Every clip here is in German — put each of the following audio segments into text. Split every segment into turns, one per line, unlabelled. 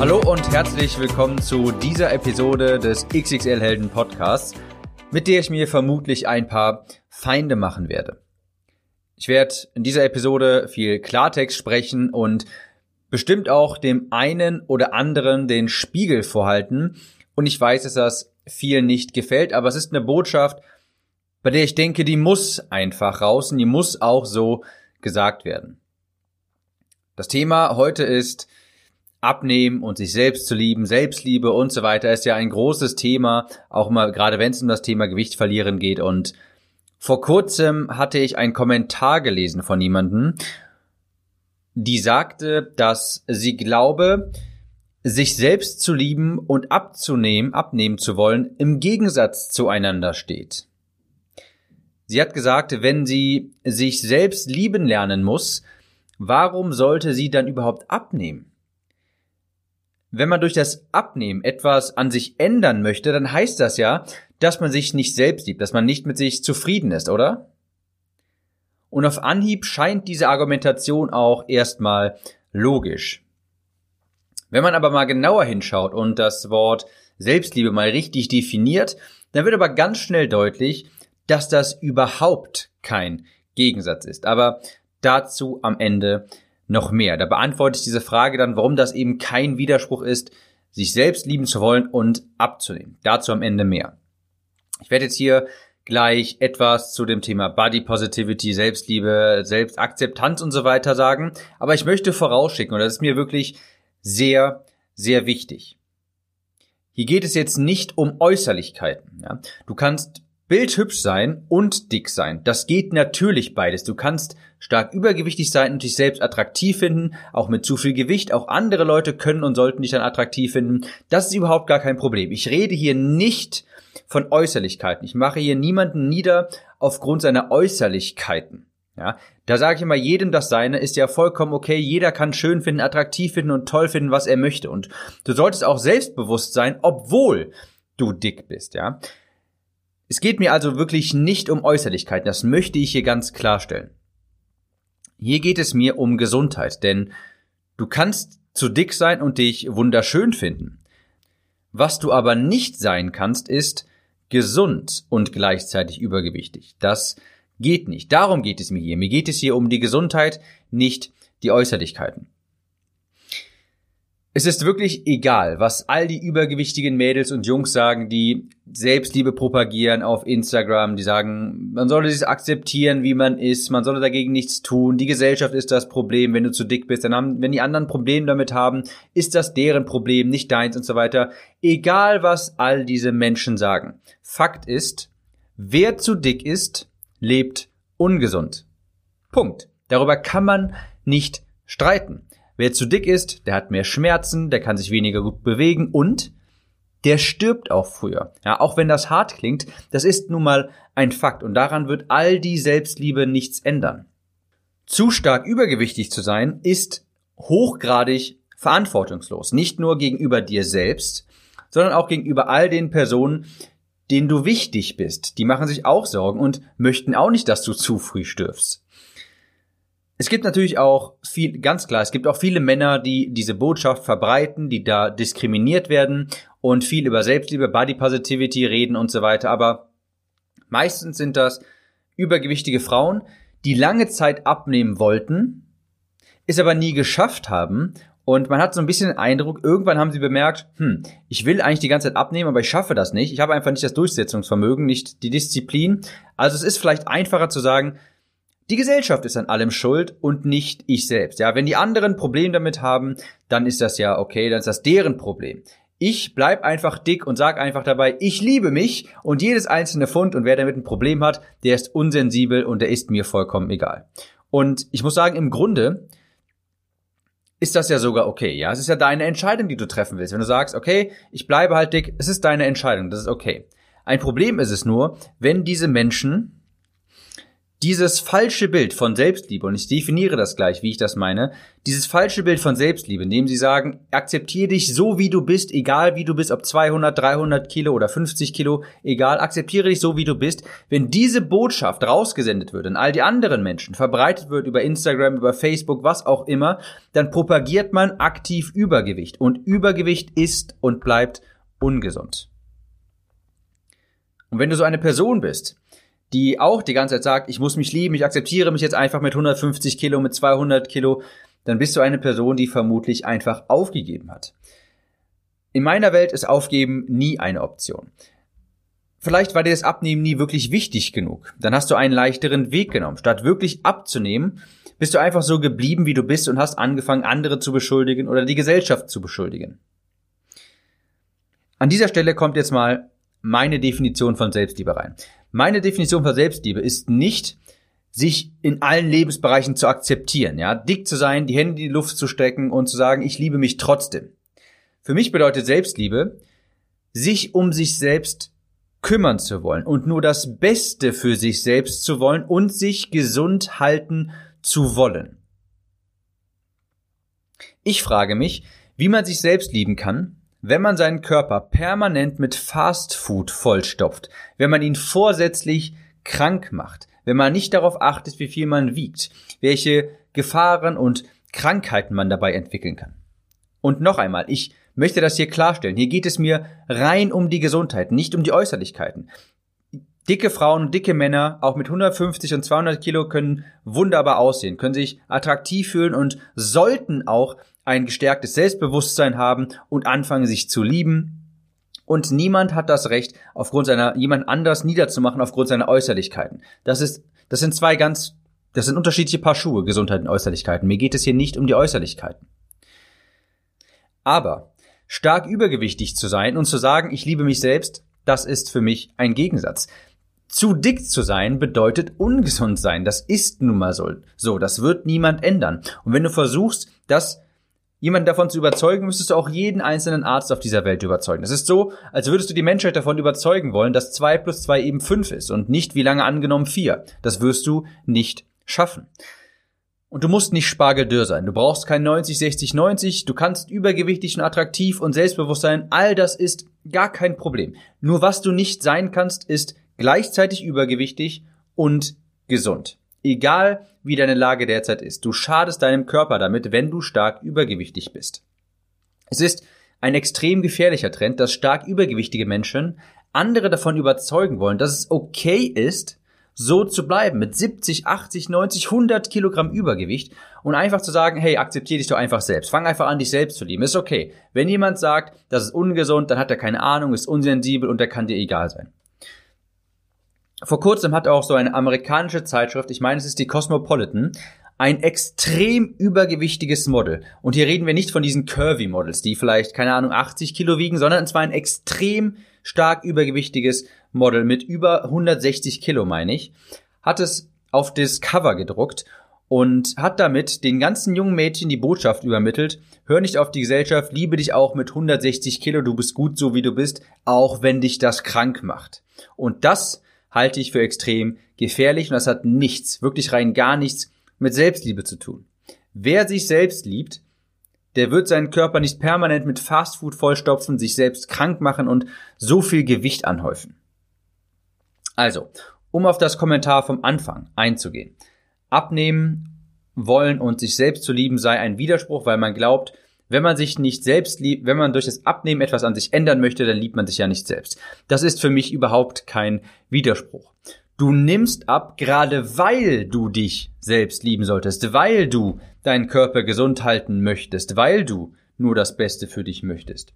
Hallo und herzlich willkommen zu dieser Episode des XXL Helden Podcasts, mit der ich mir vermutlich ein paar Feinde machen werde. Ich werde in dieser Episode viel Klartext sprechen und bestimmt auch dem einen oder anderen den Spiegel vorhalten. Und ich weiß, dass das vielen nicht gefällt, aber es ist eine Botschaft, bei der ich denke, die muss einfach raus und die muss auch so gesagt werden. Das Thema heute ist Abnehmen und sich selbst zu lieben, Selbstliebe und so weiter ist ja ein großes Thema, auch mal gerade wenn es um das Thema Gewicht verlieren geht. Und vor kurzem hatte ich einen Kommentar gelesen von jemandem, die sagte, dass sie glaube, sich selbst zu lieben und abzunehmen, abnehmen zu wollen, im Gegensatz zueinander steht. Sie hat gesagt, wenn sie sich selbst lieben lernen muss, warum sollte sie dann überhaupt abnehmen? Wenn man durch das Abnehmen etwas an sich ändern möchte, dann heißt das ja, dass man sich nicht selbst liebt, dass man nicht mit sich zufrieden ist, oder? Und auf Anhieb scheint diese Argumentation auch erstmal logisch. Wenn man aber mal genauer hinschaut und das Wort Selbstliebe mal richtig definiert, dann wird aber ganz schnell deutlich, dass das überhaupt kein Gegensatz ist. Aber dazu am Ende noch mehr. Da beantworte ich diese Frage dann, warum das eben kein Widerspruch ist, sich selbst lieben zu wollen und abzunehmen. Dazu am Ende mehr. Ich werde jetzt hier gleich etwas zu dem Thema Body Positivity, Selbstliebe, Selbstakzeptanz und so weiter sagen. Aber ich möchte vorausschicken, und das ist mir wirklich sehr, sehr wichtig. Hier geht es jetzt nicht um Äußerlichkeiten. Ja? Du kannst bildhübsch sein und dick sein. Das geht natürlich beides. Du kannst stark übergewichtig sein und dich selbst attraktiv finden, auch mit zu viel Gewicht. Auch andere Leute können und sollten dich dann attraktiv finden. Das ist überhaupt gar kein Problem. Ich rede hier nicht von Äußerlichkeiten. Ich mache hier niemanden nieder aufgrund seiner Äußerlichkeiten. Ja, da sage ich immer, jedem das Seine ist ja vollkommen okay. Jeder kann schön finden, attraktiv finden und toll finden, was er möchte. Und du solltest auch selbstbewusst sein, obwohl du dick bist, ja. Es geht mir also wirklich nicht um Äußerlichkeiten, das möchte ich hier ganz klarstellen. Hier geht es mir um Gesundheit, denn du kannst zu dick sein und dich wunderschön finden. Was du aber nicht sein kannst, ist gesund und gleichzeitig übergewichtig. Das geht nicht. Darum geht es mir hier. Mir geht es hier um die Gesundheit, nicht die Äußerlichkeiten. Es ist wirklich egal, was all die übergewichtigen Mädels und Jungs sagen, die Selbstliebe propagieren auf Instagram, die sagen, man solle sich akzeptieren, wie man ist, man solle dagegen nichts tun, die Gesellschaft ist das Problem, wenn du zu dick bist, dann haben, wenn die anderen Probleme damit haben, ist das deren Problem, nicht deins und so weiter. Egal, was all diese Menschen sagen. Fakt ist, wer zu dick ist, lebt ungesund. Punkt. Darüber kann man nicht streiten. Wer zu dick ist, der hat mehr Schmerzen, der kann sich weniger gut bewegen und der stirbt auch früher. Ja, auch wenn das hart klingt, das ist nun mal ein Fakt und daran wird all die Selbstliebe nichts ändern. Zu stark übergewichtig zu sein ist hochgradig verantwortungslos. Nicht nur gegenüber dir selbst, sondern auch gegenüber all den Personen, denen du wichtig bist. Die machen sich auch Sorgen und möchten auch nicht, dass du zu früh stirbst. Es gibt natürlich auch viel, ganz klar, es gibt auch viele Männer, die diese Botschaft verbreiten, die da diskriminiert werden und viel über Selbstliebe, Body Positivity reden und so weiter. Aber meistens sind das übergewichtige Frauen, die lange Zeit abnehmen wollten, es aber nie geschafft haben. Und man hat so ein bisschen den Eindruck, irgendwann haben sie bemerkt, hm, ich will eigentlich die ganze Zeit abnehmen, aber ich schaffe das nicht. Ich habe einfach nicht das Durchsetzungsvermögen, nicht die Disziplin. Also es ist vielleicht einfacher zu sagen, die Gesellschaft ist an allem schuld und nicht ich selbst. Ja, wenn die anderen Problem damit haben, dann ist das ja okay, dann ist das deren Problem. Ich bleib einfach dick und sag einfach dabei, ich liebe mich und jedes einzelne Pfund und wer damit ein Problem hat, der ist unsensibel und der ist mir vollkommen egal. Und ich muss sagen, im Grunde ist das ja sogar okay, ja. Es ist ja deine Entscheidung, die du treffen willst. Wenn du sagst, okay, ich bleibe halt dick, es ist deine Entscheidung, das ist okay. Ein Problem ist es nur, wenn diese Menschen dieses falsche Bild von Selbstliebe, und ich definiere das gleich, wie ich das meine, dieses falsche Bild von Selbstliebe, indem sie sagen, akzeptiere dich so, wie du bist, egal wie du bist, ob 200, 300 Kilo oder 50 Kilo, egal, akzeptiere dich so, wie du bist. Wenn diese Botschaft rausgesendet wird an all die anderen Menschen, verbreitet wird über Instagram, über Facebook, was auch immer, dann propagiert man aktiv Übergewicht. Und Übergewicht ist und bleibt ungesund. Und wenn du so eine Person bist, die auch die ganze Zeit sagt, ich muss mich lieben, ich akzeptiere mich jetzt einfach mit 150 Kilo, mit 200 Kilo, dann bist du eine Person, die vermutlich einfach aufgegeben hat. In meiner Welt ist Aufgeben nie eine Option. Vielleicht war dir das Abnehmen nie wirklich wichtig genug. Dann hast du einen leichteren Weg genommen. Statt wirklich abzunehmen, bist du einfach so geblieben, wie du bist und hast angefangen, andere zu beschuldigen oder die Gesellschaft zu beschuldigen. An dieser Stelle kommt jetzt mal meine Definition von Selbstliebe rein. Meine Definition von Selbstliebe ist nicht, sich in allen Lebensbereichen zu akzeptieren, ja, dick zu sein, die Hände in die Luft zu strecken und zu sagen, ich liebe mich trotzdem. Für mich bedeutet Selbstliebe, sich um sich selbst kümmern zu wollen und nur das Beste für sich selbst zu wollen und sich gesund halten zu wollen. Ich frage mich, wie man sich selbst lieben kann, wenn man seinen Körper permanent mit Fast Food vollstopft, wenn man ihn vorsätzlich krank macht, wenn man nicht darauf achtet, wie viel man wiegt, welche Gefahren und Krankheiten man dabei entwickeln kann. Und noch einmal, ich möchte das hier klarstellen. Hier geht es mir rein um die Gesundheit, nicht um die Äußerlichkeiten. Dicke Frauen und dicke Männer, auch mit 150 und 200 Kilo, können wunderbar aussehen, können sich attraktiv fühlen und sollten auch ein gestärktes Selbstbewusstsein haben und anfangen, sich zu lieben. Und niemand hat das Recht, aufgrund seiner, jemand anders niederzumachen aufgrund seiner Äußerlichkeiten. Das ist, das sind zwei ganz, das sind unterschiedliche Paar Schuhe, Gesundheit und Äußerlichkeiten. Mir geht es hier nicht um die Äußerlichkeiten. Aber stark übergewichtig zu sein und zu sagen, ich liebe mich selbst, das ist für mich ein Gegensatz. Zu dick zu sein bedeutet ungesund sein. Das ist nun mal so. So, das wird niemand ändern. Und wenn du versuchst, das jemanden davon zu überzeugen, müsstest du auch jeden einzelnen Arzt auf dieser Welt überzeugen. Es ist so, als würdest du die Menschheit davon überzeugen wollen, dass zwei plus zwei eben fünf ist und nicht wie lange angenommen vier. Das wirst du nicht schaffen. Und du musst nicht spargeldürr sein. Du brauchst kein 90, 60, 90. Du kannst übergewichtig und attraktiv und selbstbewusst sein. All das ist gar kein Problem. Nur was du nicht sein kannst, ist gleichzeitig übergewichtig und gesund. Egal wie deine Lage derzeit ist, du schadest deinem Körper damit, wenn du stark übergewichtig bist. Es ist ein extrem gefährlicher Trend, dass stark übergewichtige Menschen andere davon überzeugen wollen, dass es okay ist, so zu bleiben mit 70, 80, 90, 100 Kilogramm Übergewicht und einfach zu sagen, hey, akzeptiere dich doch einfach selbst. Fang einfach an, dich selbst zu lieben. Ist okay. Wenn jemand sagt, das ist ungesund, dann hat er keine Ahnung, ist unsensibel und der kann dir egal sein. Vor kurzem hat auch so eine amerikanische Zeitschrift, ich meine, es ist die Cosmopolitan, ein extrem übergewichtiges Model. Und hier reden wir nicht von diesen Curvy Models, die vielleicht, keine Ahnung, 80 Kilo wiegen, sondern es war ein extrem stark übergewichtiges Model mit über 160 Kilo, meine ich, hat es auf das Cover gedruckt und hat damit den ganzen jungen Mädchen die Botschaft übermittelt, hör nicht auf die Gesellschaft, liebe dich auch mit 160 Kilo, du bist gut so wie du bist, auch wenn dich das krank macht. Und das halte ich für extrem gefährlich und das hat nichts, wirklich rein gar nichts mit Selbstliebe zu tun. Wer sich selbst liebt, der wird seinen Körper nicht permanent mit Fastfood vollstopfen, sich selbst krank machen und so viel Gewicht anhäufen. Also, um auf das Kommentar vom Anfang einzugehen. Abnehmen wollen und sich selbst zu lieben sei ein Widerspruch, weil man glaubt, wenn man sich nicht selbst liebt, wenn man durch das Abnehmen etwas an sich ändern möchte, dann liebt man sich ja nicht selbst. Das ist für mich überhaupt kein Widerspruch. Du nimmst ab, gerade weil du dich selbst lieben solltest, weil du deinen Körper gesund halten möchtest, weil du nur das Beste für dich möchtest.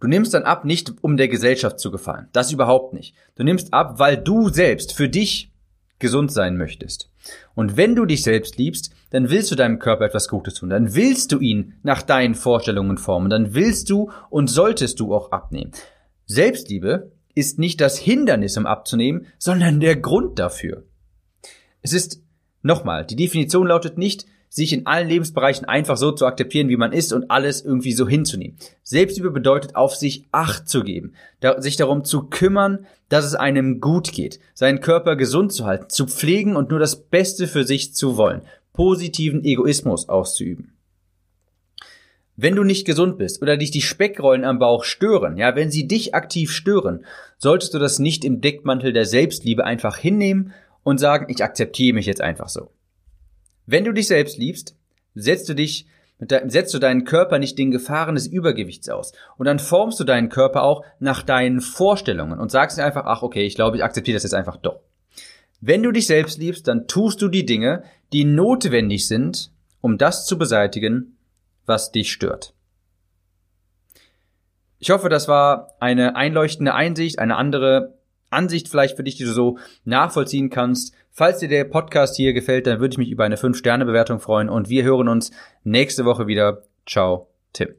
Du nimmst dann ab, nicht um der Gesellschaft zu gefallen. Das überhaupt nicht. Du nimmst ab, weil du selbst für dich gesund sein möchtest. Und wenn du dich selbst liebst, dann willst du deinem Körper etwas Gutes tun, dann willst du ihn nach deinen Vorstellungen formen, dann willst du und solltest du auch abnehmen. Selbstliebe ist nicht das Hindernis, um abzunehmen, sondern der Grund dafür. Es ist, nochmal, die Definition lautet nicht, sich in allen Lebensbereichen einfach so zu akzeptieren, wie man ist und alles irgendwie so hinzunehmen. Selbstliebe bedeutet, auf sich Acht zu geben, sich darum zu kümmern, dass es einem gut geht, seinen Körper gesund zu halten, zu pflegen und nur das Beste für sich zu wollen, positiven Egoismus auszuüben. Wenn du nicht gesund bist oder dich die Speckrollen am Bauch stören, ja, wenn sie dich aktiv stören, solltest du das nicht im Deckmantel der Selbstliebe einfach hinnehmen und sagen, ich akzeptiere mich jetzt einfach so. Wenn du dich selbst liebst, setzt du dich setzt du deinen Körper nicht den Gefahren des Übergewichts aus. Und dann formst du deinen Körper auch nach deinen Vorstellungen und sagst dir einfach, ach okay, ich glaube, ich akzeptiere das jetzt einfach doch. Wenn du dich selbst liebst, dann tust du die Dinge, die notwendig sind, um das zu beseitigen, was dich stört. Ich hoffe, das war eine einleuchtende Einsicht, eine andere Ansicht vielleicht für dich, die du so nachvollziehen kannst. Falls dir der Podcast hier gefällt, dann würde ich mich über eine 5-Sterne-Bewertung freuen und wir hören uns nächste Woche wieder. Ciao, Tim.